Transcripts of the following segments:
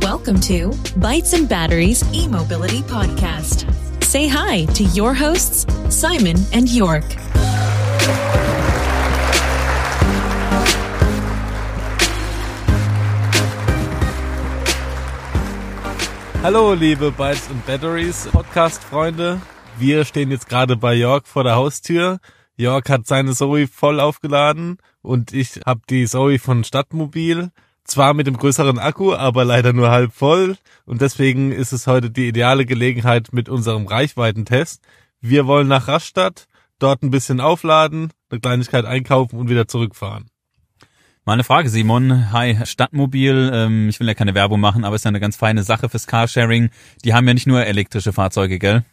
Welcome to Bytes and Batteries e-mobility podcast. Say hi to your hosts, Simon and York. Hallo, liebe Bytes and Batteries Podcast-Freunde. Wir stehen jetzt gerade bei York vor der Haustür. York hat seine Zoe voll aufgeladen und ich habe die Zoe von Stadtmobil. Zwar mit dem größeren Akku, aber leider nur halb voll. Und deswegen ist es heute die ideale Gelegenheit mit unserem Reichweitentest. Wir wollen nach Rastatt, dort ein bisschen aufladen, eine Kleinigkeit einkaufen und wieder zurückfahren. Meine Frage, Simon. Hi, Stadtmobil. Ähm, ich will ja keine Werbung machen, aber es ist ja eine ganz feine Sache fürs Carsharing. Die haben ja nicht nur elektrische Fahrzeuge, gell?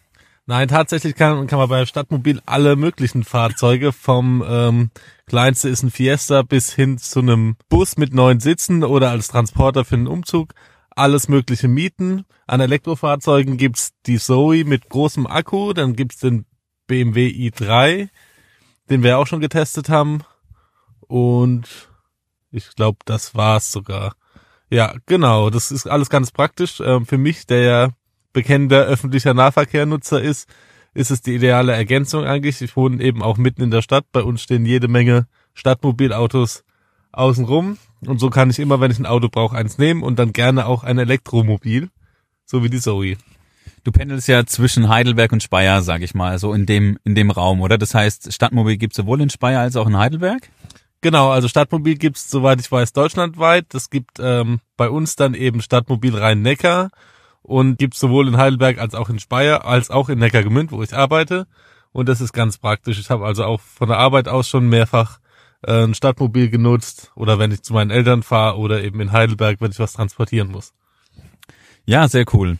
Nein, tatsächlich kann, kann man bei Stadtmobil alle möglichen Fahrzeuge vom ähm, kleinste ist ein Fiesta bis hin zu einem Bus mit neun Sitzen oder als Transporter für einen Umzug alles mögliche mieten. An Elektrofahrzeugen gibt's die Zoe mit großem Akku, dann gibt's den BMW i3, den wir auch schon getestet haben und ich glaube, das war's sogar. Ja, genau, das ist alles ganz praktisch. Ähm, für mich, der ja bekennender öffentlicher Nahverkehrnutzer ist, ist es die ideale Ergänzung eigentlich. Ich wohne eben auch mitten in der Stadt. Bei uns stehen jede Menge Stadtmobilautos außenrum. Und so kann ich immer, wenn ich ein Auto brauche, eins nehmen und dann gerne auch ein Elektromobil. So wie die Zoe. Du pendelst ja zwischen Heidelberg und Speyer, sag ich mal, so in dem, in dem Raum, oder? Das heißt, Stadtmobil gibt sowohl in Speyer als auch in Heidelberg? Genau, also Stadtmobil gibt's, soweit ich weiß, deutschlandweit. Das gibt ähm, bei uns dann eben Stadtmobil Rhein-Neckar und gibt's sowohl in Heidelberg als auch in Speyer, als auch in Neckargemünd, wo ich arbeite. Und das ist ganz praktisch. Ich habe also auch von der Arbeit aus schon mehrfach äh, ein Stadtmobil genutzt oder wenn ich zu meinen Eltern fahre oder eben in Heidelberg, wenn ich was transportieren muss. Ja, sehr cool.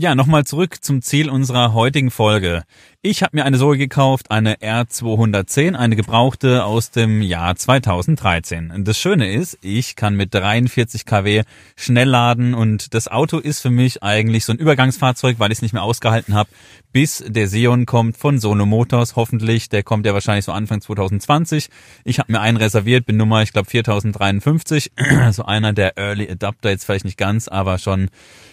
Ja, nochmal zurück zum Ziel unserer heutigen Folge. Ich habe mir eine Zoe gekauft, eine R210, eine gebrauchte aus dem Jahr 2013. Das Schöne ist, ich kann mit 43 kW schnell laden und das Auto ist für mich eigentlich so ein Übergangsfahrzeug, weil ich es nicht mehr ausgehalten habe, bis der Sion kommt von Sono Motors, hoffentlich. Der kommt ja wahrscheinlich so Anfang 2020. Ich habe mir einen reserviert, bin Nummer, ich glaube 4053, so einer der Early Adapter, jetzt vielleicht nicht ganz, aber schon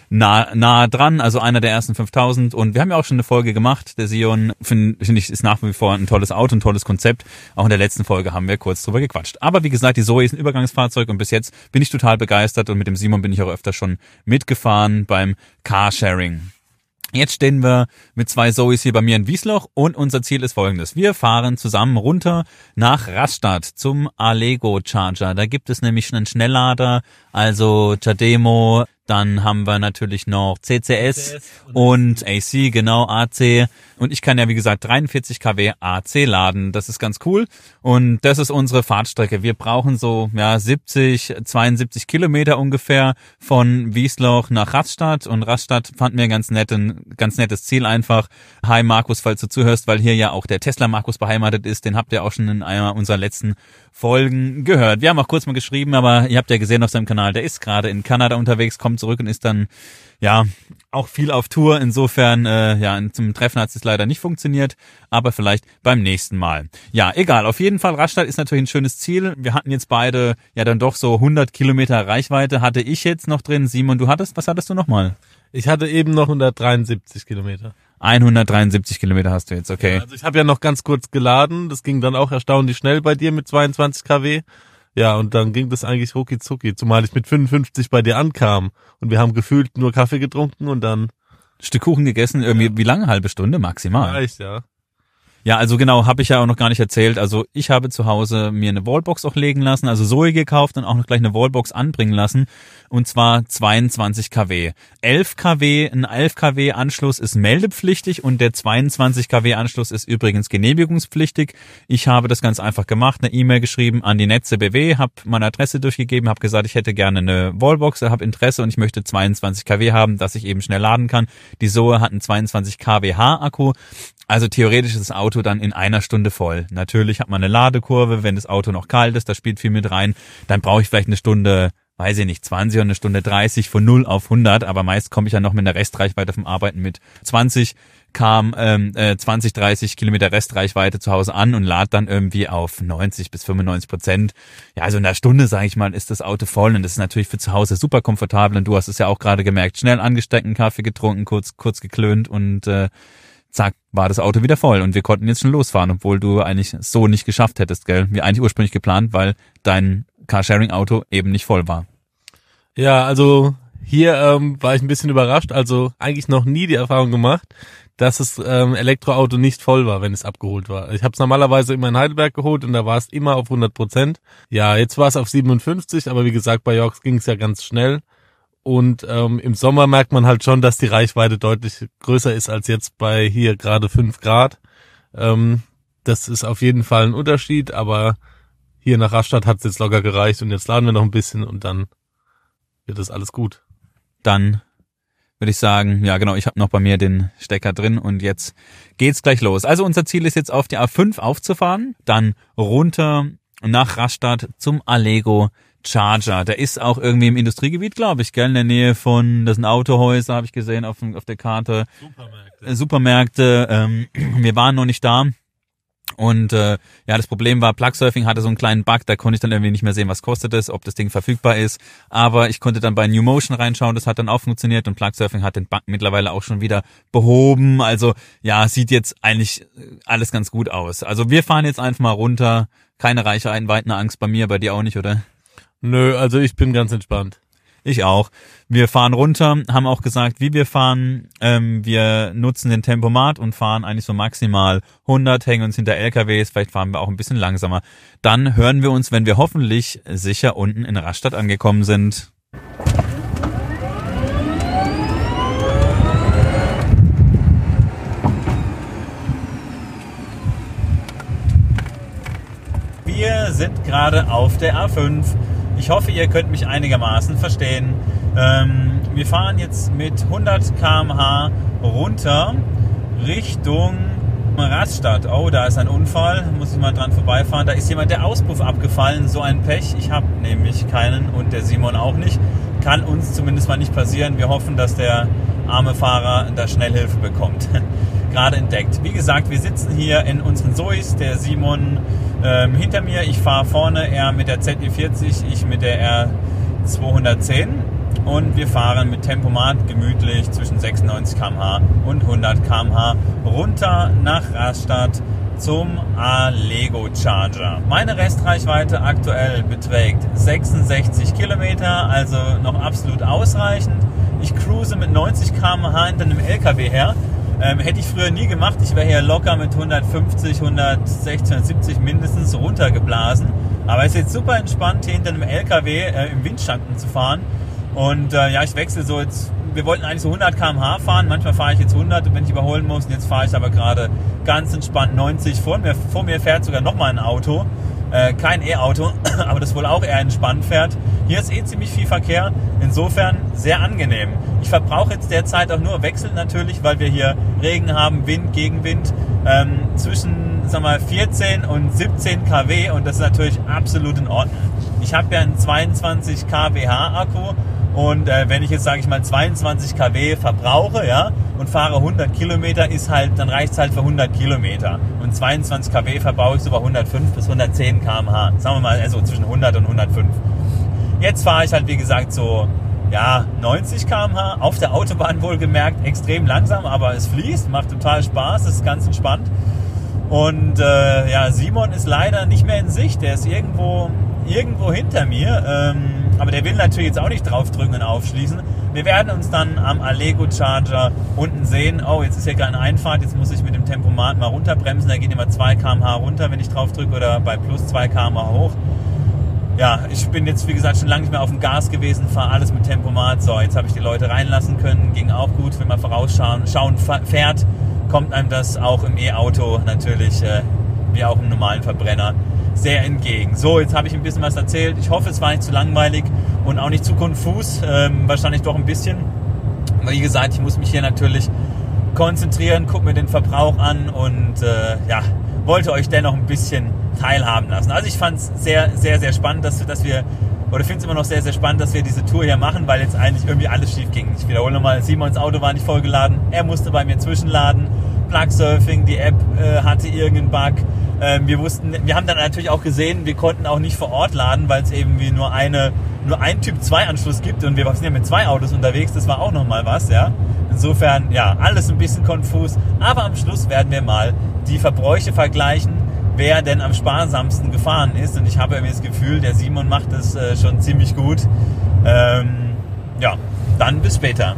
nah, nah dran, also einer der ersten 5000 und wir haben ja auch schon eine Folge gemacht, der Sion finde find ich ist nach wie vor ein tolles Auto, ein tolles Konzept. Auch in der letzten Folge haben wir kurz drüber gequatscht. Aber wie gesagt, die Zoe ist ein Übergangsfahrzeug und bis jetzt bin ich total begeistert und mit dem Simon bin ich auch öfter schon mitgefahren beim Carsharing. Jetzt stehen wir mit zwei Zoes hier bei mir in Wiesloch und unser Ziel ist folgendes. Wir fahren zusammen runter nach Rastatt zum Allego Charger. Da gibt es nämlich einen Schnelllader, also Chademo, dann haben wir natürlich noch CCS, CCS und, und AC, genau, AC. Und ich kann ja, wie gesagt, 43 kW AC laden. Das ist ganz cool. Und das ist unsere Fahrtstrecke. Wir brauchen so, ja, 70, 72 Kilometer ungefähr von Wiesloch nach Rastatt. Und Rastatt fand mir ganz nett, ein ganz nettes Ziel einfach. Hi Markus, falls du zuhörst, weil hier ja auch der Tesla Markus beheimatet ist. Den habt ihr auch schon in einer unserer letzten Folgen gehört. Wir haben auch kurz mal geschrieben, aber ihr habt ja gesehen auf seinem Kanal, der ist gerade in Kanada unterwegs, kommt zurück und ist dann ja auch viel auf Tour. Insofern, äh, ja, zum Treffen hat es leider nicht funktioniert, aber vielleicht beim nächsten Mal. Ja, egal. Auf jeden Fall, Rastatt ist natürlich ein schönes Ziel. Wir hatten jetzt beide ja dann doch so 100 Kilometer Reichweite. Hatte ich jetzt noch drin. Simon, du hattest, was hattest du nochmal? Ich hatte eben noch 173 Kilometer. 173 Kilometer hast du jetzt, okay. Ja, also ich habe ja noch ganz kurz geladen. Das ging dann auch erstaunlich schnell bei dir mit 22 kW. Ja, und dann ging das eigentlich rucki zucki, zumal ich mit 55 bei dir ankam und wir haben gefühlt nur Kaffee getrunken und dann Stück Kuchen gegessen, irgendwie wie lange? Halbe Stunde maximal. Reicht, ja. Ja, also genau, habe ich ja auch noch gar nicht erzählt. Also ich habe zu Hause mir eine Wallbox auch legen lassen, also Zoe gekauft und auch noch gleich eine Wallbox anbringen lassen. Und zwar 22 kW. 11 kW, ein 11 kW Anschluss ist meldepflichtig und der 22 kW Anschluss ist übrigens genehmigungspflichtig. Ich habe das ganz einfach gemacht, eine E-Mail geschrieben an die Netze BW, habe meine Adresse durchgegeben, habe gesagt, ich hätte gerne eine Wallbox, habe Interesse und ich möchte 22 kW haben, dass ich eben schnell laden kann. Die Zoe hat einen 22 kWh Akku also theoretisch ist das Auto dann in einer Stunde voll. Natürlich hat man eine Ladekurve, wenn das Auto noch kalt ist, da spielt viel mit rein. Dann brauche ich vielleicht eine Stunde weiß ich nicht, 20 oder eine Stunde 30 von 0 auf 100, aber meist komme ich ja noch mit einer Restreichweite vom Arbeiten mit 20 kam ähm, äh, 20, 30 Kilometer Restreichweite zu Hause an und lad dann irgendwie auf 90 bis 95 Prozent. Ja, also in einer Stunde, sage ich mal, ist das Auto voll und das ist natürlich für zu Hause super komfortabel und du hast es ja auch gerade gemerkt, schnell angesteckt, einen Kaffee getrunken, kurz, kurz geklönt und äh, zack, war das Auto wieder voll und wir konnten jetzt schon losfahren, obwohl du eigentlich so nicht geschafft hättest, gell? Wie eigentlich ursprünglich geplant, weil dein Carsharing-Auto eben nicht voll war. Ja, also hier ähm, war ich ein bisschen überrascht, also eigentlich noch nie die Erfahrung gemacht, dass das ähm, Elektroauto nicht voll war, wenn es abgeholt war. Ich habe es normalerweise immer in Heidelberg geholt und da war es immer auf 100 Prozent. Ja, jetzt war es auf 57, aber wie gesagt, bei Yorks ging es ja ganz schnell. Und ähm, im Sommer merkt man halt schon, dass die Reichweite deutlich größer ist als jetzt bei hier gerade 5 Grad. Ähm, das ist auf jeden Fall ein Unterschied, aber hier nach Rastatt hat es jetzt locker gereicht und jetzt laden wir noch ein bisschen und dann wird das alles gut. Dann würde ich sagen, ja genau, ich habe noch bei mir den Stecker drin und jetzt geht's gleich los. Also unser Ziel ist jetzt auf die A5 aufzufahren, dann runter nach Rastatt zum Allego Charger. Der ist auch irgendwie im Industriegebiet, glaube ich, gell, in der Nähe von, das sind Autohäuser, habe ich gesehen auf, auf der Karte. Supermärkte. Supermärkte. Ähm, wir waren noch nicht da. Und äh, ja, das Problem war, Plugsurfing hatte so einen kleinen Bug, da konnte ich dann irgendwie nicht mehr sehen, was kostet es, ob das Ding verfügbar ist. Aber ich konnte dann bei New Motion reinschauen, das hat dann auch funktioniert und Plugsurfing hat den Bug mittlerweile auch schon wieder behoben. Also ja, sieht jetzt eigentlich alles ganz gut aus. Also wir fahren jetzt einfach mal runter. Keine Reichweiten, Angst bei mir, bei dir auch nicht, oder? Nö, also ich bin ganz entspannt. Ich auch. Wir fahren runter, haben auch gesagt, wie wir fahren. Ähm, wir nutzen den Tempomat und fahren eigentlich so maximal 100, hängen uns hinter LKWs, vielleicht fahren wir auch ein bisschen langsamer. Dann hören wir uns, wenn wir hoffentlich sicher unten in Rastatt angekommen sind. Wir sind gerade auf der A5 ich hoffe, ihr könnt mich einigermaßen verstehen. Ähm, wir fahren jetzt mit 100 km/h runter Richtung Rastatt. Oh, da ist ein Unfall. Muss ich mal dran vorbeifahren. Da ist jemand der Auspuff abgefallen. So ein Pech. Ich habe nämlich keinen und der Simon auch nicht. Kann uns zumindest mal nicht passieren. Wir hoffen, dass der arme Fahrer da schnell Hilfe bekommt. Gerade entdeckt. Wie gesagt, wir sitzen hier in unseren Zois. Der Simon ähm, hinter mir. Ich fahre vorne, er mit der ZE40, ich mit der R210 und wir fahren mit Tempomat gemütlich zwischen 96 km/h und 100 km/h runter nach Rastatt zum Allego Charger. Meine Restreichweite aktuell beträgt 66 Kilometer, also noch absolut ausreichend. Ich cruise mit 90 km/h hinter einem LKW her ähm, hätte ich früher nie gemacht. Ich wäre hier locker mit 150, 160, 170 mindestens runtergeblasen. Aber es ist jetzt super entspannt, hier hinter einem LKW äh, im Windschatten zu fahren. Und äh, ja, ich wechsle so jetzt. Wir wollten eigentlich so 100 km/h fahren. Manchmal fahre ich jetzt 100, wenn ich überholen muss. Und jetzt fahre ich aber gerade ganz entspannt 90. Vor mir, vor mir fährt sogar nochmal ein Auto. Äh, kein E-Auto, aber das wohl auch eher entspannt fährt. Hier ist eh ziemlich viel Verkehr, insofern sehr angenehm. Ich verbrauche jetzt derzeit auch nur Wechsel natürlich, weil wir hier Regen haben, Wind, Gegenwind ähm, zwischen sag mal, 14 und 17 kW und das ist natürlich absolut in Ordnung. Ich habe ja einen 22 kWh Akku und äh, wenn ich jetzt, sage ich mal, 22 kW verbrauche, ja, und fahre 100 Kilometer, ist halt, dann reicht es halt für 100 Kilometer. Und 22 kW verbrauche ich so bei 105 bis 110 km/h. Sagen wir mal, also zwischen 100 und 105. Jetzt fahre ich halt, wie gesagt, so, ja, 90 km/h. Auf der Autobahn wohlgemerkt, extrem langsam, aber es fließt, macht total Spaß, ist ganz entspannt. Und äh, ja, Simon ist leider nicht mehr in Sicht. Der ist irgendwo, irgendwo hinter mir. Ähm, aber der will natürlich jetzt auch nicht draufdrücken und aufschließen. Wir werden uns dann am Allego Charger unten sehen. Oh, jetzt ist hier gerade eine Einfahrt. Jetzt muss ich mit dem Tempomat mal runterbremsen. Da geht immer 2 km/h runter, wenn ich drauf drücke, oder bei plus 2 km/h hoch. Ja, ich bin jetzt, wie gesagt, schon lange nicht mehr auf dem Gas gewesen, fahre alles mit Tempomat. So, jetzt habe ich die Leute reinlassen können. Ging auch gut, wenn man vorausschauen schauen, fährt, kommt einem das auch im E-Auto natürlich, äh, wie auch im normalen Verbrenner, sehr entgegen. So, jetzt habe ich ein bisschen was erzählt. Ich hoffe, es war nicht zu langweilig und auch nicht zu konfus. Ähm, wahrscheinlich doch ein bisschen. Aber wie gesagt, ich muss mich hier natürlich konzentrieren, gucke mir den Verbrauch an und äh, ja, wollte euch dennoch ein bisschen teilhaben lassen. Also ich fand es sehr, sehr, sehr spannend, dass, dass wir oder finde es immer noch sehr, sehr spannend, dass wir diese Tour hier machen, weil jetzt eigentlich irgendwie alles schief ging. Ich wiederhole nochmal, Simons Auto war nicht vollgeladen, er musste bei mir zwischenladen, Plug Surfing, die App äh, hatte irgendeinen Bug. Ähm, wir wussten, wir haben dann natürlich auch gesehen, wir konnten auch nicht vor Ort laden, weil es eben wie nur eine, nur ein Typ 2 Anschluss gibt und wir sind ja mit zwei Autos unterwegs, das war auch nochmal was, ja. Insofern, ja, alles ein bisschen konfus, aber am Schluss werden wir mal die Verbräuche vergleichen, wer denn am sparsamsten gefahren ist und ich habe irgendwie das Gefühl, der Simon macht das äh, schon ziemlich gut. Ähm, ja, dann bis später.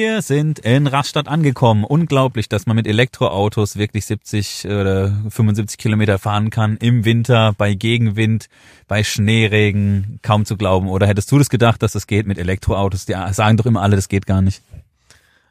Wir sind in Rastatt angekommen. Unglaublich, dass man mit Elektroautos wirklich 70 oder 75 Kilometer fahren kann im Winter, bei Gegenwind, bei Schneeregen. Kaum zu glauben. Oder hättest du das gedacht, dass das geht mit Elektroautos? Die sagen doch immer alle, das geht gar nicht.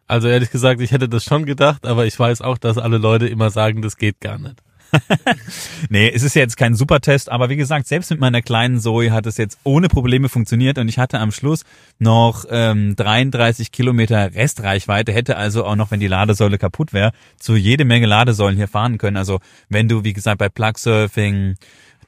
Also ehrlich gesagt, ich hätte das schon gedacht, aber ich weiß auch, dass alle Leute immer sagen, das geht gar nicht. nee, es ist jetzt kein Supertest, aber wie gesagt, selbst mit meiner kleinen Zoe hat es jetzt ohne Probleme funktioniert und ich hatte am Schluss noch ähm, 33 Kilometer Restreichweite, hätte also auch noch, wenn die Ladesäule kaputt wäre, zu jede Menge Ladesäulen hier fahren können. Also wenn du, wie gesagt, bei Plug Surfing,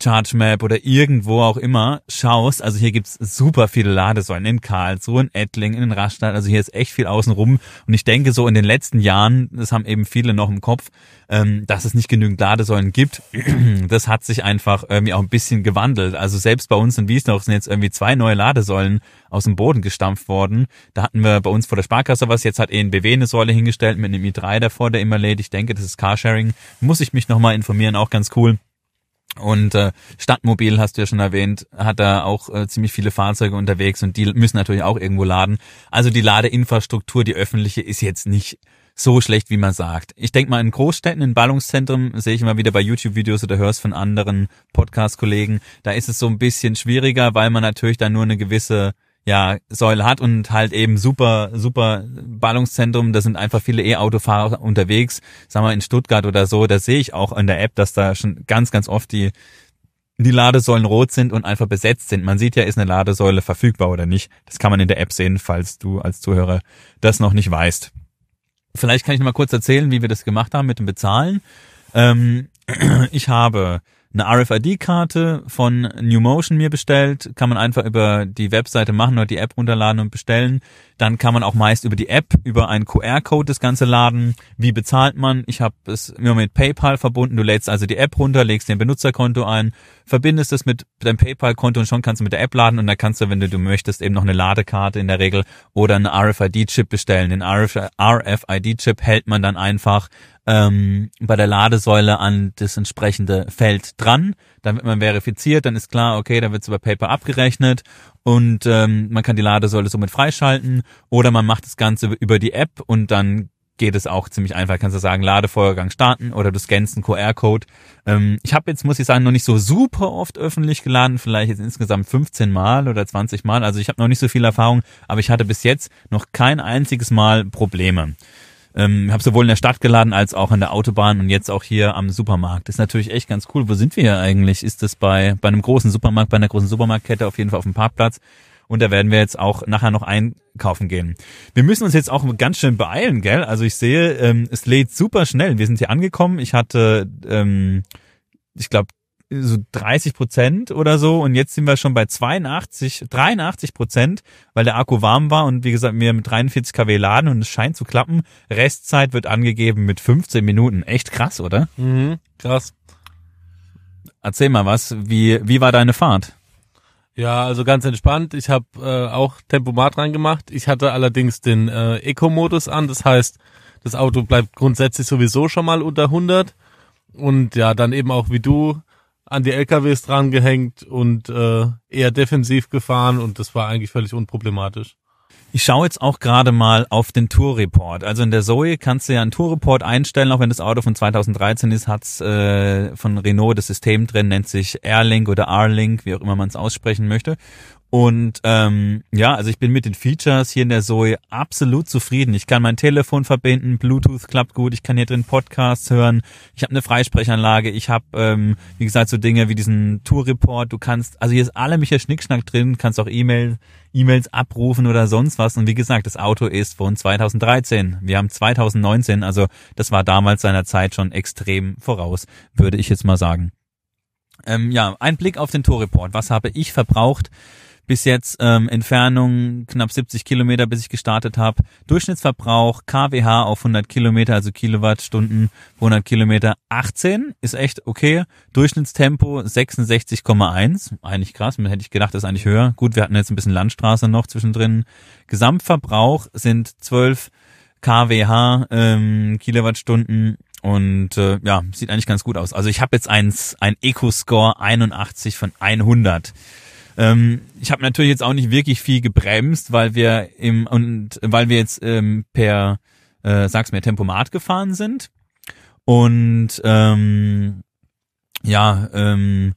ChargeMap oder irgendwo auch immer schaust, also hier gibt's super viele Ladesäulen in Karlsruhe, in Ettlingen, in Rastatt, also hier ist echt viel außenrum und ich denke so in den letzten Jahren, das haben eben viele noch im Kopf, ähm, dass es nicht genügend Ladesäulen gibt, das hat sich einfach irgendwie auch ein bisschen gewandelt. Also selbst bei uns in Wiesnoch sind jetzt irgendwie zwei neue Ladesäulen aus dem Boden gestampft worden. Da hatten wir bei uns vor der Sparkasse was, jetzt hat ENBW eine Säule hingestellt mit einem i3 davor, der immer lädt. Ich denke, das ist Carsharing. Muss ich mich nochmal informieren, auch ganz cool. Und äh, Stadtmobil, hast du ja schon erwähnt, hat da auch äh, ziemlich viele Fahrzeuge unterwegs und die müssen natürlich auch irgendwo laden. Also die Ladeinfrastruktur, die öffentliche, ist jetzt nicht so schlecht, wie man sagt. Ich denke mal, in Großstädten, in Ballungszentren, sehe ich immer wieder bei YouTube-Videos oder hörst von anderen Podcast-Kollegen, da ist es so ein bisschen schwieriger, weil man natürlich dann nur eine gewisse ja, Säule hat und halt eben super, super Ballungszentrum, da sind einfach viele E-Autofahrer unterwegs, sagen wir in Stuttgart oder so, da sehe ich auch in der App, dass da schon ganz, ganz oft die, die Ladesäulen rot sind und einfach besetzt sind. Man sieht ja, ist eine Ladesäule verfügbar oder nicht. Das kann man in der App sehen, falls du als Zuhörer das noch nicht weißt. Vielleicht kann ich noch mal kurz erzählen, wie wir das gemacht haben mit dem Bezahlen. Ähm, ich habe eine RFID-Karte von New Motion mir bestellt, kann man einfach über die Webseite machen oder die App runterladen und bestellen. Dann kann man auch meist über die App, über einen QR-Code das Ganze laden. Wie bezahlt man? Ich habe es immer mit PayPal verbunden. Du lädst also die App runter, legst den Benutzerkonto ein, verbindest es mit deinem PayPal-Konto und schon kannst du mit der App laden und dann kannst du, wenn du, du möchtest, eben noch eine Ladekarte in der Regel oder einen RFID-Chip bestellen. Den RFID-Chip hält man dann einfach ähm, bei der Ladesäule an das entsprechende Feld dran. Dann wird man verifiziert, dann ist klar, okay, dann wird es über PayPal abgerechnet und ähm, man kann die Ladesäule somit freischalten oder man macht das Ganze über die App und dann geht es auch ziemlich einfach. Kannst du sagen, Ladevorgang starten oder du scannst einen QR-Code. Ähm, ich habe jetzt, muss ich sagen, noch nicht so super oft öffentlich geladen, vielleicht jetzt insgesamt 15 Mal oder 20 Mal. Also ich habe noch nicht so viel Erfahrung, aber ich hatte bis jetzt noch kein einziges Mal Probleme. Ähm, habe sowohl in der Stadt geladen als auch an der Autobahn und jetzt auch hier am Supermarkt. Ist natürlich echt ganz cool. Wo sind wir hier eigentlich? Ist das bei, bei einem großen Supermarkt, bei einer großen Supermarktkette auf jeden Fall auf dem Parkplatz? Und da werden wir jetzt auch nachher noch einkaufen gehen. Wir müssen uns jetzt auch ganz schön beeilen, gell? Also ich sehe, ähm, es lädt super schnell. Wir sind hier angekommen. Ich hatte, ähm, ich glaube, so 30 Prozent oder so und jetzt sind wir schon bei 82, 83 Prozent, weil der Akku warm war und wie gesagt, wir mit 43 kW laden und es scheint zu klappen. Restzeit wird angegeben mit 15 Minuten. Echt krass, oder? Mhm, krass. Erzähl mal was, wie, wie war deine Fahrt? Ja, also ganz entspannt. Ich habe äh, auch Tempomat reingemacht. Ich hatte allerdings den äh, Eco-Modus an. Das heißt, das Auto bleibt grundsätzlich sowieso schon mal unter 100. Und ja, dann eben auch wie du an die LKWs dran gehängt und äh, eher defensiv gefahren und das war eigentlich völlig unproblematisch. Ich schaue jetzt auch gerade mal auf den Tour-Report. Also in der Zoe kannst du ja einen Tour-Report einstellen, auch wenn das Auto von 2013 ist, hat's äh, von Renault das System drin, nennt sich Airlink oder R-Link, wie auch immer man es aussprechen möchte. Und ähm, ja, also ich bin mit den Features hier in der Zoe absolut zufrieden. Ich kann mein Telefon verbinden, Bluetooth klappt gut, ich kann hier drin Podcasts hören, ich habe eine Freisprechanlage, ich habe, ähm, wie gesagt, so Dinge wie diesen Tour-Report, du kannst, also hier ist alle Michael Schnickschnack drin, kannst auch E-Mail, E-Mails abrufen oder sonst was. Und wie gesagt, das Auto ist von 2013. Wir haben 2019, also das war damals seiner Zeit schon extrem voraus, würde ich jetzt mal sagen. Ähm, ja, ein Blick auf den Tour-Report. Was habe ich verbraucht? Bis jetzt ähm, Entfernung knapp 70 Kilometer, bis ich gestartet habe. Durchschnittsverbrauch KWH auf 100 Kilometer, also Kilowattstunden 100 Kilometer 18, ist echt okay. Durchschnittstempo 66,1, eigentlich krass, man hätte ich gedacht, das ist eigentlich höher. Gut, wir hatten jetzt ein bisschen Landstraße noch zwischendrin. Gesamtverbrauch sind 12 KWH ähm, Kilowattstunden und äh, ja, sieht eigentlich ganz gut aus. Also ich habe jetzt eins, ein Eco-Score 81 von 100. Ähm, ich habe natürlich jetzt auch nicht wirklich viel gebremst, weil wir im und weil wir jetzt ähm, per äh, sag's mir Tempomat gefahren sind. Und ähm, ja ähm,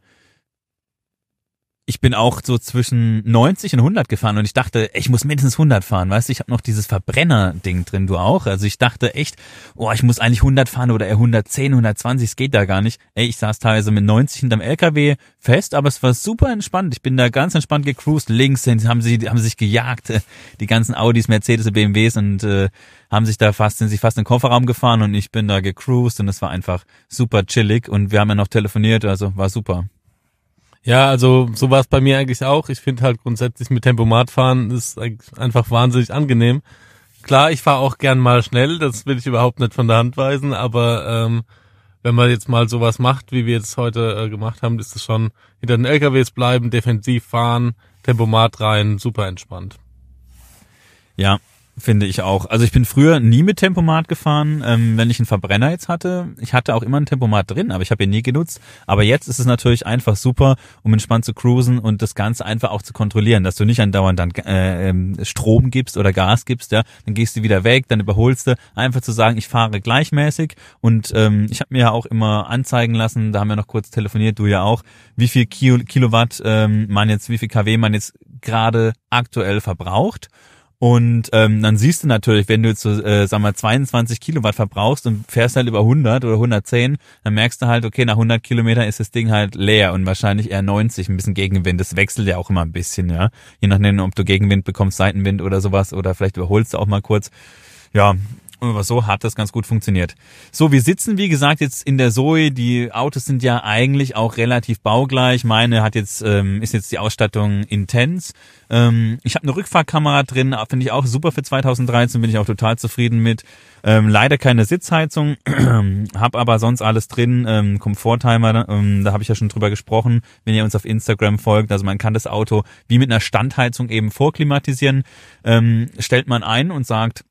ich bin auch so zwischen 90 und 100 gefahren und ich dachte, ich muss mindestens 100 fahren, weißt du, ich habe noch dieses Verbrenner-Ding drin, du auch. Also ich dachte echt, oh, ich muss eigentlich 100 fahren oder eher 110, 120, es geht da gar nicht. Ey, ich saß teilweise mit 90 hinterm LKW fest, aber es war super entspannt. Ich bin da ganz entspannt gecruised. Links haben sie haben sich gejagt, die ganzen Audis, Mercedes, BMWs und äh, haben sich da fast, sind sich fast in den Kofferraum gefahren und ich bin da gecruised und es war einfach super chillig und wir haben ja noch telefoniert, also war super. Ja, also so war es bei mir eigentlich auch. Ich finde halt grundsätzlich mit Tempomat fahren ist einfach wahnsinnig angenehm. Klar, ich fahre auch gern mal schnell, das will ich überhaupt nicht von der Hand weisen, aber ähm, wenn man jetzt mal sowas macht, wie wir jetzt heute äh, gemacht haben, ist es schon hinter den LKWs bleiben, defensiv fahren, Tempomat rein, super entspannt. Ja, finde ich auch. Also ich bin früher nie mit Tempomat gefahren, ähm, wenn ich einen Verbrenner jetzt hatte. Ich hatte auch immer ein Tempomat drin, aber ich habe ihn nie genutzt. Aber jetzt ist es natürlich einfach super, um entspannt zu cruisen und das Ganze einfach auch zu kontrollieren, dass du nicht andauernd dann äh, ähm, Strom gibst oder Gas gibst, ja, dann gehst du wieder weg, dann überholst du. Einfach zu sagen, ich fahre gleichmäßig und ähm, ich habe mir ja auch immer anzeigen lassen, da haben wir noch kurz telefoniert, du ja auch, wie viel Kilowatt ähm, man jetzt, wie viel kW man jetzt gerade aktuell verbraucht. Und ähm, dann siehst du natürlich, wenn du jetzt so, äh, sag mal 22 Kilowatt verbrauchst und fährst halt über 100 oder 110, dann merkst du halt, okay, nach 100 Kilometern ist das Ding halt leer und wahrscheinlich eher 90, ein bisschen Gegenwind. Das wechselt ja auch immer ein bisschen, ja. Je nachdem, ob du Gegenwind bekommst, Seitenwind oder sowas oder vielleicht überholst du auch mal kurz. Ja, aber so hat das ganz gut funktioniert. So, wir sitzen, wie gesagt, jetzt in der Zoe. Die Autos sind ja eigentlich auch relativ baugleich. Meine hat jetzt, ähm, ist jetzt die Ausstattung intens. Ähm, ich habe eine Rückfahrkamera drin, finde ich auch super für 2013, bin ich auch total zufrieden mit. Ähm, leider keine Sitzheizung, habe aber sonst alles drin. Ähm, Komforttimer, ähm, da habe ich ja schon drüber gesprochen, wenn ihr uns auf Instagram folgt. Also man kann das Auto wie mit einer Standheizung eben vorklimatisieren. Ähm, stellt man ein und sagt,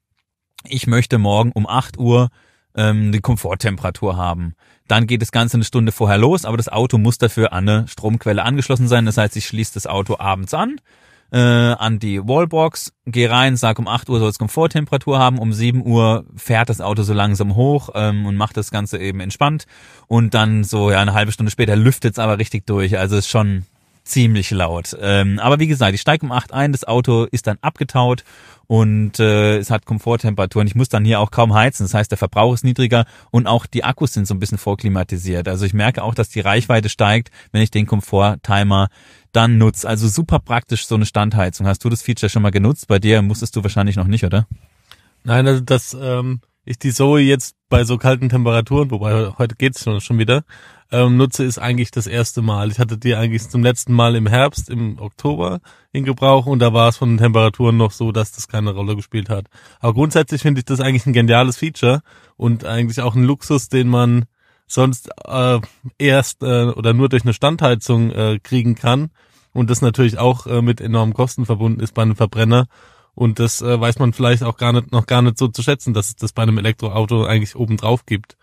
ich möchte morgen um 8 Uhr ähm, die Komforttemperatur haben. Dann geht das Ganze eine Stunde vorher los, aber das Auto muss dafür an eine Stromquelle angeschlossen sein. Das heißt, ich schließe das Auto abends an, äh, an die Wallbox, gehe rein, sag um 8 Uhr soll es Komforttemperatur haben, um 7 Uhr fährt das Auto so langsam hoch ähm, und macht das Ganze eben entspannt. Und dann so ja eine halbe Stunde später lüftet es aber richtig durch. Also ist schon ziemlich laut. Ähm, aber wie gesagt, ich steige um 8 ein, das Auto ist dann abgetaut und äh, es hat Komforttemperaturen. Ich muss dann hier auch kaum heizen. Das heißt, der Verbrauch ist niedriger und auch die Akkus sind so ein bisschen vorklimatisiert. Also ich merke auch, dass die Reichweite steigt, wenn ich den Komforttimer dann nutze. Also super praktisch so eine Standheizung. Hast du das Feature schon mal genutzt? Bei dir musstest du wahrscheinlich noch nicht, oder? Nein, also das ähm, ich die Zoe jetzt bei so kalten Temperaturen, wobei heute geht's schon, schon wieder, ähm, nutze, ist eigentlich das erste Mal. Ich hatte die eigentlich zum letzten Mal im Herbst, im Oktober in Gebrauch und da war es von den Temperaturen noch so, dass das keine Rolle gespielt hat. Aber grundsätzlich finde ich das eigentlich ein geniales Feature und eigentlich auch ein Luxus, den man sonst äh, erst äh, oder nur durch eine Standheizung äh, kriegen kann und das natürlich auch äh, mit enormen Kosten verbunden ist bei einem Verbrenner. Und das äh, weiß man vielleicht auch gar nicht, noch gar nicht so zu schätzen, dass es das bei einem Elektroauto eigentlich oben drauf gibt.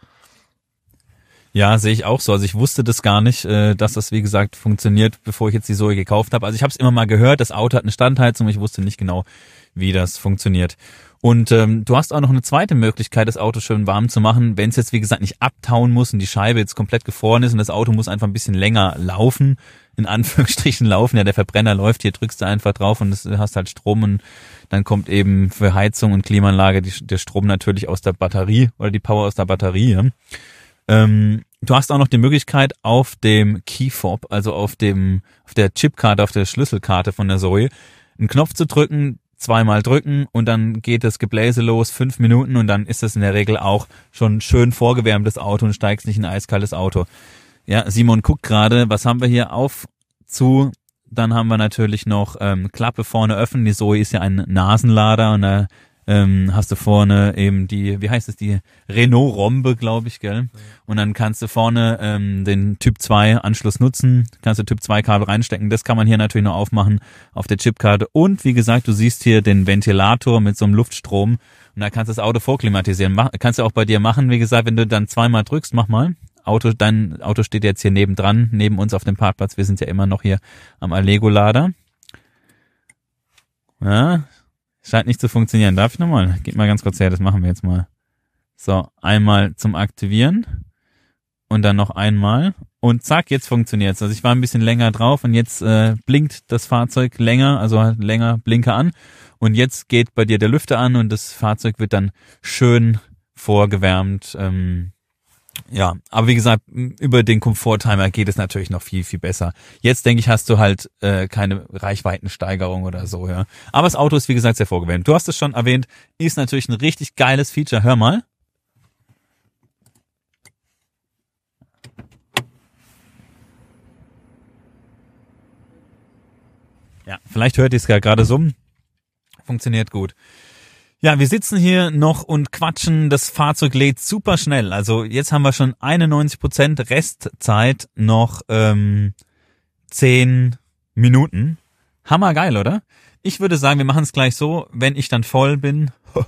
Ja, sehe ich auch so. Also ich wusste das gar nicht, äh, dass das wie gesagt funktioniert, bevor ich jetzt die Zoe gekauft habe. Also ich habe es immer mal gehört, das Auto hat eine Standheizung, ich wusste nicht genau, wie das funktioniert. Und ähm, du hast auch noch eine zweite Möglichkeit, das Auto schön warm zu machen, wenn es jetzt wie gesagt nicht abtauen muss und die Scheibe jetzt komplett gefroren ist und das Auto muss einfach ein bisschen länger laufen, in Anführungsstrichen laufen. Ja, der Verbrenner läuft, hier drückst du einfach drauf und du hast halt Strom und dann kommt eben für Heizung und Klimaanlage die, der Strom natürlich aus der Batterie oder die Power aus der Batterie. Ja. Ähm, du hast auch noch die Möglichkeit auf dem Keyfob, also auf dem auf der Chipkarte, auf der Schlüsselkarte von der Zoe, einen Knopf zu drücken, zweimal drücken und dann geht das Gebläse los, fünf Minuten und dann ist das in der Regel auch schon schön vorgewärmtes Auto und steigst nicht in ein eiskaltes Auto. Ja, Simon guckt gerade, was haben wir hier auf zu? Dann haben wir natürlich noch ähm, Klappe vorne öffnen. Die Zoe ist ja ein Nasenlader und da ähm, hast du vorne eben die, wie heißt es, die Renault Rombe, glaube ich, gell? Und dann kannst du vorne ähm, den Typ 2 Anschluss nutzen, kannst du Typ 2 Kabel reinstecken. Das kann man hier natürlich noch aufmachen auf der Chipkarte. Und wie gesagt, du siehst hier den Ventilator mit so einem Luftstrom und da kannst du das Auto vorklimatisieren. Mach, kannst du auch bei dir machen. Wie gesagt, wenn du dann zweimal drückst, mach mal. Auto, dein Auto steht jetzt hier nebendran, neben uns auf dem Parkplatz. Wir sind ja immer noch hier am Allego-Lader. Ja, Scheint nicht zu funktionieren. Darf ich nochmal? Geht mal ganz kurz her, das machen wir jetzt mal. So, einmal zum Aktivieren und dann noch einmal und zack, jetzt funktioniert's. Also ich war ein bisschen länger drauf und jetzt äh, blinkt das Fahrzeug länger, also hat länger Blinker an und jetzt geht bei dir der Lüfter an und das Fahrzeug wird dann schön vorgewärmt. Ähm, ja, aber wie gesagt, über den Komforttimer geht es natürlich noch viel, viel besser. Jetzt denke ich, hast du halt äh, keine Reichweitensteigerung oder so, ja. Aber das Auto ist, wie gesagt, sehr vorgewärmt. Du hast es schon erwähnt, ist natürlich ein richtig geiles Feature. Hör mal. Ja, vielleicht hört ihr es gerade summen. Funktioniert gut. Ja, wir sitzen hier noch und quatschen. Das Fahrzeug lädt super schnell. Also jetzt haben wir schon 91 Prozent Restzeit, noch ähm, 10 Minuten. Hammergeil, oder? Ich würde sagen, wir machen es gleich so, wenn ich dann voll bin,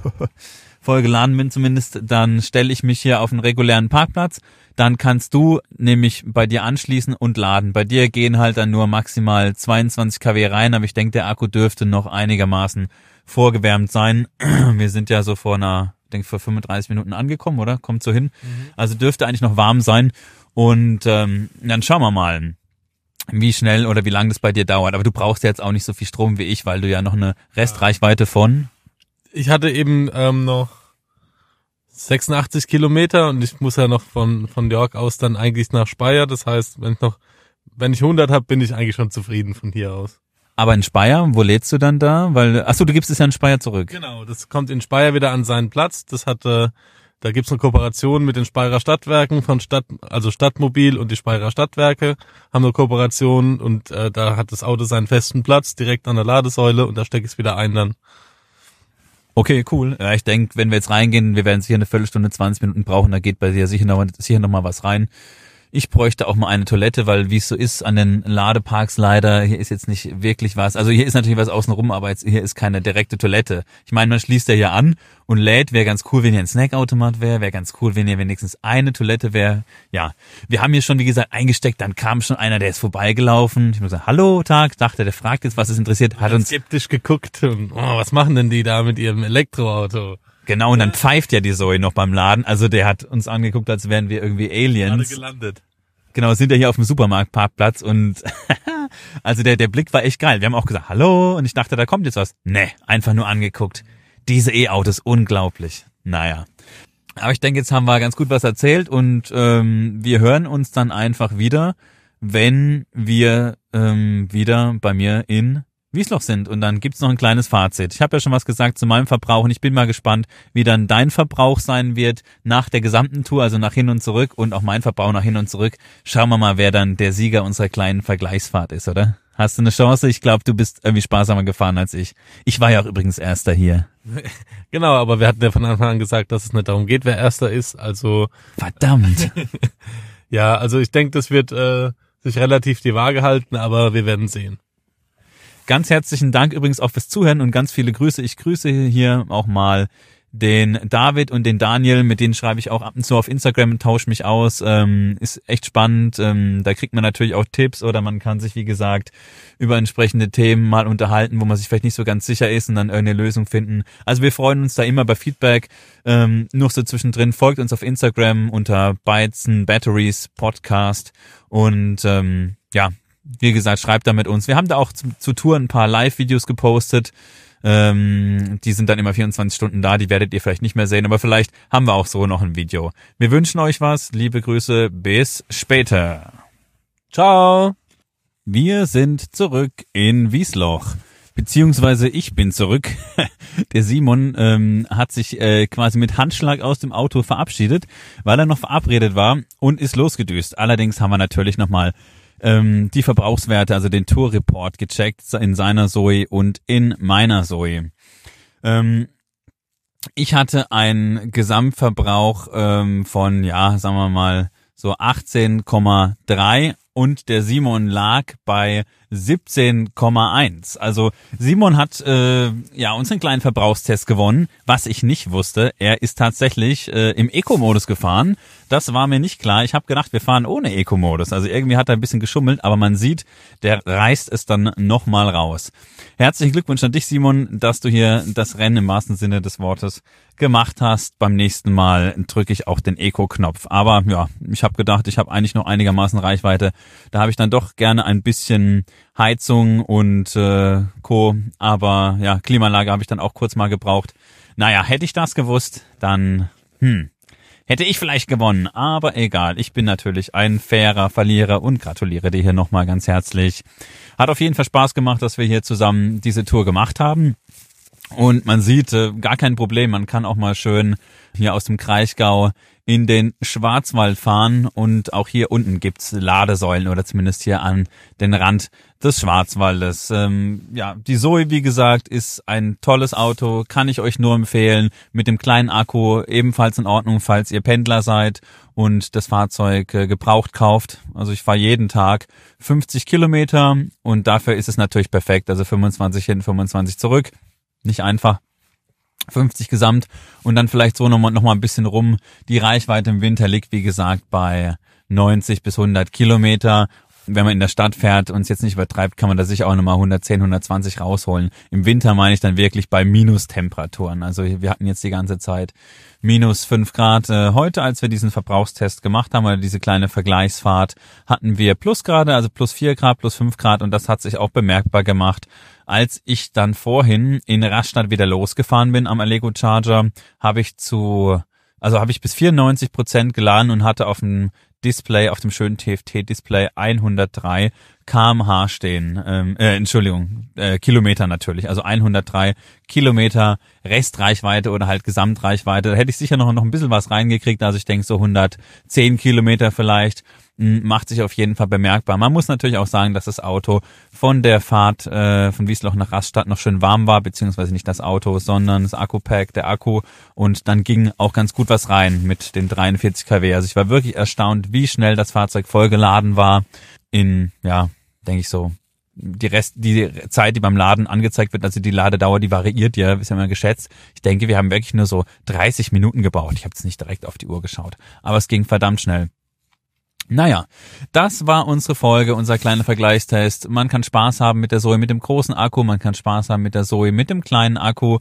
voll geladen bin zumindest, dann stelle ich mich hier auf einen regulären Parkplatz. Dann kannst du nämlich bei dir anschließen und laden. Bei dir gehen halt dann nur maximal 22 kW rein, aber ich denke, der Akku dürfte noch einigermaßen vorgewärmt sein. Wir sind ja so vor einer, denke vor 35 Minuten angekommen, oder? Kommt so hin. Mhm. Also dürfte eigentlich noch warm sein. Und ähm, dann schauen wir mal, wie schnell oder wie lange das bei dir dauert. Aber du brauchst ja jetzt auch nicht so viel Strom wie ich, weil du ja noch eine Restreichweite von. Ich hatte eben ähm, noch 86 Kilometer und ich muss ja noch von von York aus dann eigentlich nach Speyer. Das heißt, wenn ich noch wenn ich 100 habe, bin ich eigentlich schon zufrieden von hier aus. Aber in Speyer, wo lädst du dann da? Weil, ach so, du gibst es ja in Speyer zurück. Genau, das kommt in Speyer wieder an seinen Platz. Das hat, äh, da gibt's eine Kooperation mit den Speyerer Stadtwerken von Stadt, also Stadtmobil und die Speyerer Stadtwerke haben eine Kooperation und äh, da hat das Auto seinen festen Platz direkt an der Ladesäule und da stecke ich es wieder ein dann. Okay, cool. Ja, ich denke, wenn wir jetzt reingehen, wir werden sicher eine Viertelstunde, 20 Minuten brauchen, da geht bei dir sicher noch, sicher noch was rein. Ich bräuchte auch mal eine Toilette, weil wie es so ist an den Ladeparks leider, hier ist jetzt nicht wirklich was. Also hier ist natürlich was außenrum, aber jetzt, hier ist keine direkte Toilette. Ich meine, man schließt ja hier an und lädt. Wäre ganz cool, wenn hier ein Snackautomat wäre. Wäre ganz cool, wenn hier wenigstens eine Toilette wäre. Ja, wir haben hier schon, wie gesagt, eingesteckt. Dann kam schon einer, der ist vorbeigelaufen. Ich muss sagen, hallo, Tag. Dachte, der fragt jetzt, was es interessiert. Hat uns skeptisch geguckt. Und, oh, was machen denn die da mit ihrem Elektroauto? Genau, und dann pfeift ja die Zoe noch beim Laden. Also der hat uns angeguckt, als wären wir irgendwie Aliens. Gerade gelandet. Genau, sind ja hier auf dem Supermarktparkplatz und also der, der Blick war echt geil. Wir haben auch gesagt, hallo, und ich dachte, da kommt jetzt was. Nee, einfach nur angeguckt. Diese E-Autos, unglaublich. Naja. Aber ich denke, jetzt haben wir ganz gut was erzählt und ähm, wir hören uns dann einfach wieder, wenn wir ähm, wieder bei mir in Wiesloch sind. Und dann gibt's noch ein kleines Fazit. Ich habe ja schon was gesagt zu meinem Verbrauch und ich bin mal gespannt, wie dann dein Verbrauch sein wird nach der gesamten Tour, also nach hin und zurück und auch mein Verbrauch nach hin und zurück. Schauen wir mal, wer dann der Sieger unserer kleinen Vergleichsfahrt ist, oder? Hast du eine Chance? Ich glaube, du bist irgendwie sparsamer gefahren als ich. Ich war ja auch übrigens Erster hier. Genau, aber wir hatten ja von Anfang an gesagt, dass es nicht darum geht, wer Erster ist. Also verdammt. ja, also ich denke, das wird äh, sich relativ die Waage halten, aber wir werden sehen. Ganz herzlichen Dank übrigens auch fürs Zuhören und ganz viele Grüße. Ich grüße hier auch mal den David und den Daniel, mit denen schreibe ich auch ab und zu auf Instagram und tausche mich aus. Ähm, ist echt spannend. Ähm, da kriegt man natürlich auch Tipps oder man kann sich, wie gesagt, über entsprechende Themen mal unterhalten, wo man sich vielleicht nicht so ganz sicher ist und dann irgendeine Lösung finden. Also wir freuen uns da immer bei Feedback. Ähm, nur so zwischendrin folgt uns auf Instagram unter Bytes Batteries Podcast und ähm, ja, wie gesagt, schreibt da mit uns. Wir haben da auch zu, zu Tour ein paar Live-Videos gepostet. Ähm, die sind dann immer 24 Stunden da, die werdet ihr vielleicht nicht mehr sehen, aber vielleicht haben wir auch so noch ein Video. Wir wünschen euch was, liebe Grüße, bis später. Ciao. Wir sind zurück in Wiesloch. Beziehungsweise ich bin zurück. Der Simon ähm, hat sich äh, quasi mit Handschlag aus dem Auto verabschiedet, weil er noch verabredet war und ist losgedüst. Allerdings haben wir natürlich nochmal ähm, die Verbrauchswerte, also den Tour-Report gecheckt in seiner Zoe und in meiner Zoe. Ähm, ich hatte einen Gesamtverbrauch ähm, von, ja, sagen wir mal, so 18,3 und der Simon lag bei 17,1. Also Simon hat äh, ja unseren kleinen Verbrauchstest gewonnen. Was ich nicht wusste, er ist tatsächlich äh, im Eco-Modus gefahren. Das war mir nicht klar. Ich habe gedacht, wir fahren ohne Eco-Modus. Also irgendwie hat er ein bisschen geschummelt, aber man sieht, der reißt es dann nochmal raus. Herzlichen Glückwunsch an dich, Simon, dass du hier das Rennen im wahrsten Sinne des Wortes gemacht hast. Beim nächsten Mal drücke ich auch den Eco-Knopf. Aber ja, ich habe gedacht, ich habe eigentlich noch einigermaßen Reichweite. Da habe ich dann doch gerne ein bisschen Heizung und äh, Co. Aber ja, Klimaanlage habe ich dann auch kurz mal gebraucht. Naja, hätte ich das gewusst, dann hm, hätte ich vielleicht gewonnen. Aber egal, ich bin natürlich ein fairer Verlierer und gratuliere dir hier nochmal ganz herzlich. Hat auf jeden Fall Spaß gemacht, dass wir hier zusammen diese Tour gemacht haben. Und man sieht, äh, gar kein Problem, man kann auch mal schön hier aus dem Kraichgau in den Schwarzwald fahren und auch hier unten gibt's Ladesäulen oder zumindest hier an den Rand des Schwarzwaldes. Ähm, ja, die Zoe, wie gesagt, ist ein tolles Auto, kann ich euch nur empfehlen. Mit dem kleinen Akku ebenfalls in Ordnung, falls ihr Pendler seid und das Fahrzeug äh, gebraucht kauft. Also ich fahre jeden Tag 50 Kilometer und dafür ist es natürlich perfekt. Also 25 hin, 25 zurück. Nicht einfach. 50 gesamt und dann vielleicht so nochmal noch mal ein bisschen rum. Die Reichweite im Winter liegt, wie gesagt, bei 90 bis 100 Kilometer. Wenn man in der Stadt fährt und es jetzt nicht übertreibt, kann man da sicher auch nochmal 110, 120 rausholen. Im Winter meine ich dann wirklich bei Minustemperaturen. Also wir hatten jetzt die ganze Zeit minus 5 Grad. Äh, heute, als wir diesen Verbrauchstest gemacht haben, oder diese kleine Vergleichsfahrt, hatten wir Plusgrade, also plus 4 Grad, plus 5 Grad und das hat sich auch bemerkbar gemacht als ich dann vorhin in Rastatt wieder losgefahren bin am Allego Charger, habe ich zu, also habe ich bis 94 Prozent geladen und hatte auf dem Display, auf dem schönen TFT-Display 103 kmh stehen. Ähm, äh, Entschuldigung, äh, Kilometer natürlich. Also 103 Kilometer Restreichweite oder halt Gesamtreichweite. Da hätte ich sicher noch, noch ein bisschen was reingekriegt. Also ich denke so 110 Kilometer vielleicht macht sich auf jeden Fall bemerkbar. Man muss natürlich auch sagen, dass das Auto von der Fahrt äh, von Wiesloch nach Raststadt noch schön warm war, beziehungsweise nicht das Auto, sondern das Akku-Pack, der Akku. Und dann ging auch ganz gut was rein mit den 43 kW. Also ich war wirklich erstaunt, wie schnell das Fahrzeug vollgeladen war. In, ja, denke ich so, die Rest, die Zeit, die beim Laden angezeigt wird, also die Ladedauer, die variiert ja, ist ja immer geschätzt. Ich denke, wir haben wirklich nur so 30 Minuten gebraucht. Ich habe jetzt nicht direkt auf die Uhr geschaut, aber es ging verdammt schnell. Naja, das war unsere Folge, unser kleiner Vergleichstest. Man kann Spaß haben mit der Zoe mit dem großen Akku, man kann Spaß haben mit der Zoe mit dem kleinen Akku.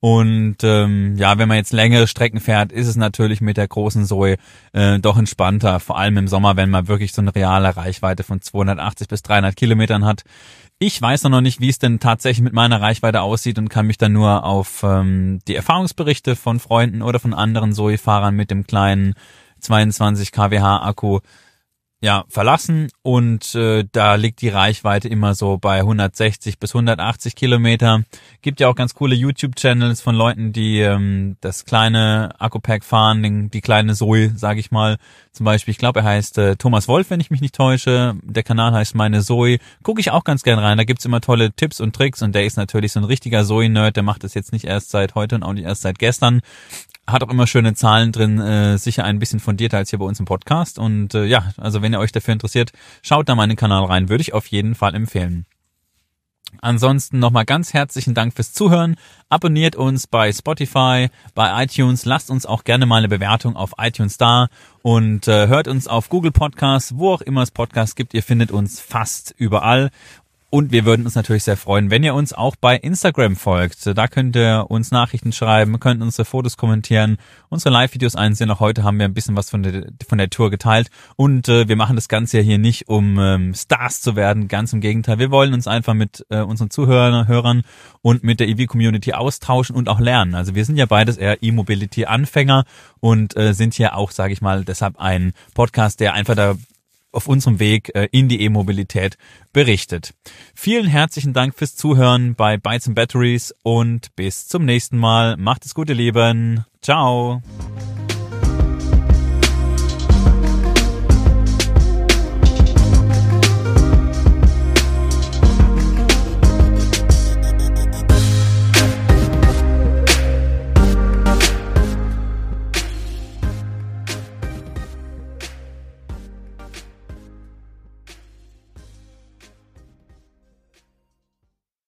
Und ähm, ja, wenn man jetzt längere Strecken fährt, ist es natürlich mit der großen Zoe äh, doch entspannter. Vor allem im Sommer, wenn man wirklich so eine reale Reichweite von 280 bis 300 Kilometern hat. Ich weiß noch nicht, wie es denn tatsächlich mit meiner Reichweite aussieht und kann mich dann nur auf ähm, die Erfahrungsberichte von Freunden oder von anderen Zoe-Fahrern mit dem kleinen 22 kWh Akku ja, verlassen und äh, da liegt die Reichweite immer so bei 160 bis 180 Kilometer. Gibt ja auch ganz coole YouTube-Channels von Leuten, die ähm, das kleine Akku-Pack fahren, den, die kleine Zoe, sage ich mal. Zum Beispiel, ich glaube, er heißt äh, Thomas Wolf, wenn ich mich nicht täusche. Der Kanal heißt Meine Zoe. Gucke ich auch ganz gern rein. Da gibt's immer tolle Tipps und Tricks und der ist natürlich so ein richtiger Zoe-Nerd. Der macht das jetzt nicht erst seit heute und auch nicht erst seit gestern hat auch immer schöne Zahlen drin, äh, sicher ein bisschen fundierter als hier bei uns im Podcast. Und äh, ja, also wenn ihr euch dafür interessiert, schaut da meinen Kanal rein, würde ich auf jeden Fall empfehlen. Ansonsten nochmal ganz herzlichen Dank fürs Zuhören. Abonniert uns bei Spotify, bei iTunes. Lasst uns auch gerne mal eine Bewertung auf iTunes da und äh, hört uns auf Google Podcasts, wo auch immer es Podcasts gibt. Ihr findet uns fast überall. Und wir würden uns natürlich sehr freuen, wenn ihr uns auch bei Instagram folgt. Da könnt ihr uns Nachrichten schreiben, könnt unsere Fotos kommentieren, unsere Live-Videos einsehen. Auch heute haben wir ein bisschen was von der, von der Tour geteilt. Und äh, wir machen das Ganze ja hier nicht, um ähm, Stars zu werden. Ganz im Gegenteil. Wir wollen uns einfach mit äh, unseren Zuhörern Hörern und mit der EV-Community austauschen und auch lernen. Also wir sind ja beides eher E-Mobility-Anfänger und äh, sind hier auch, sage ich mal, deshalb ein Podcast, der einfach da auf unserem Weg äh, in die E-Mobilität berichtet. Vielen herzlichen Dank fürs Zuhören bei Bytes and Batteries und bis zum nächsten Mal. Macht es gut, ihr Lieben. Ciao.